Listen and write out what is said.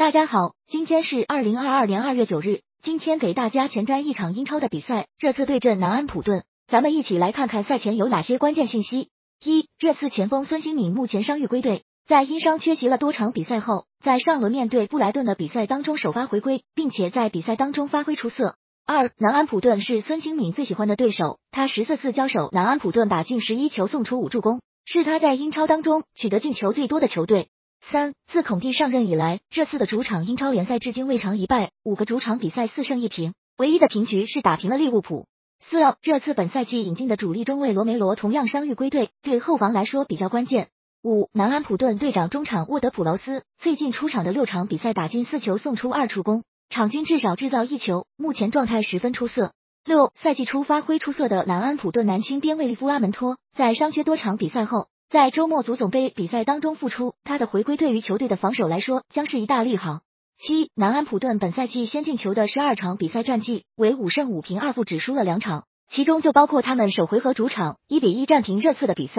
大家好，今天是二零二二年二月九日。今天给大家前瞻一场英超的比赛，热刺对阵南安普顿。咱们一起来看看赛前有哪些关键信息。一、热刺前锋孙兴敏目前伤愈归队，在因伤缺席了多场比赛后，在上轮面对布莱顿的比赛当中首发回归，并且在比赛当中发挥出色。二、南安普顿是孙兴敏最喜欢的对手，他十四次交手，南安普顿打进十一球，送出五助攻，是他在英超当中取得进球最多的球队。三，自孔蒂上任以来，热刺的主场英超联赛至今未尝一败，五个主场比赛四胜一平，唯一的平局是打平了利物浦。四，热刺本赛季引进的主力中卫罗梅罗同样伤愈归队，对后防来说比较关键。五，南安普顿队长中场沃德普劳斯最近出场的六场比赛打进四球，送出二助攻，场均至少制造一球，目前状态十分出色。六，赛季初发挥出色的南安普顿南青边卫利夫阿门托，在伤缺多场比赛后。在周末足总杯比赛当中复出，他的回归对于球队的防守来说将是一大利好。七，南安普顿本赛季先进球的十二场比赛战绩为五胜五平二负，只输了两场，其中就包括他们首回合主场一比一战平热刺的比赛。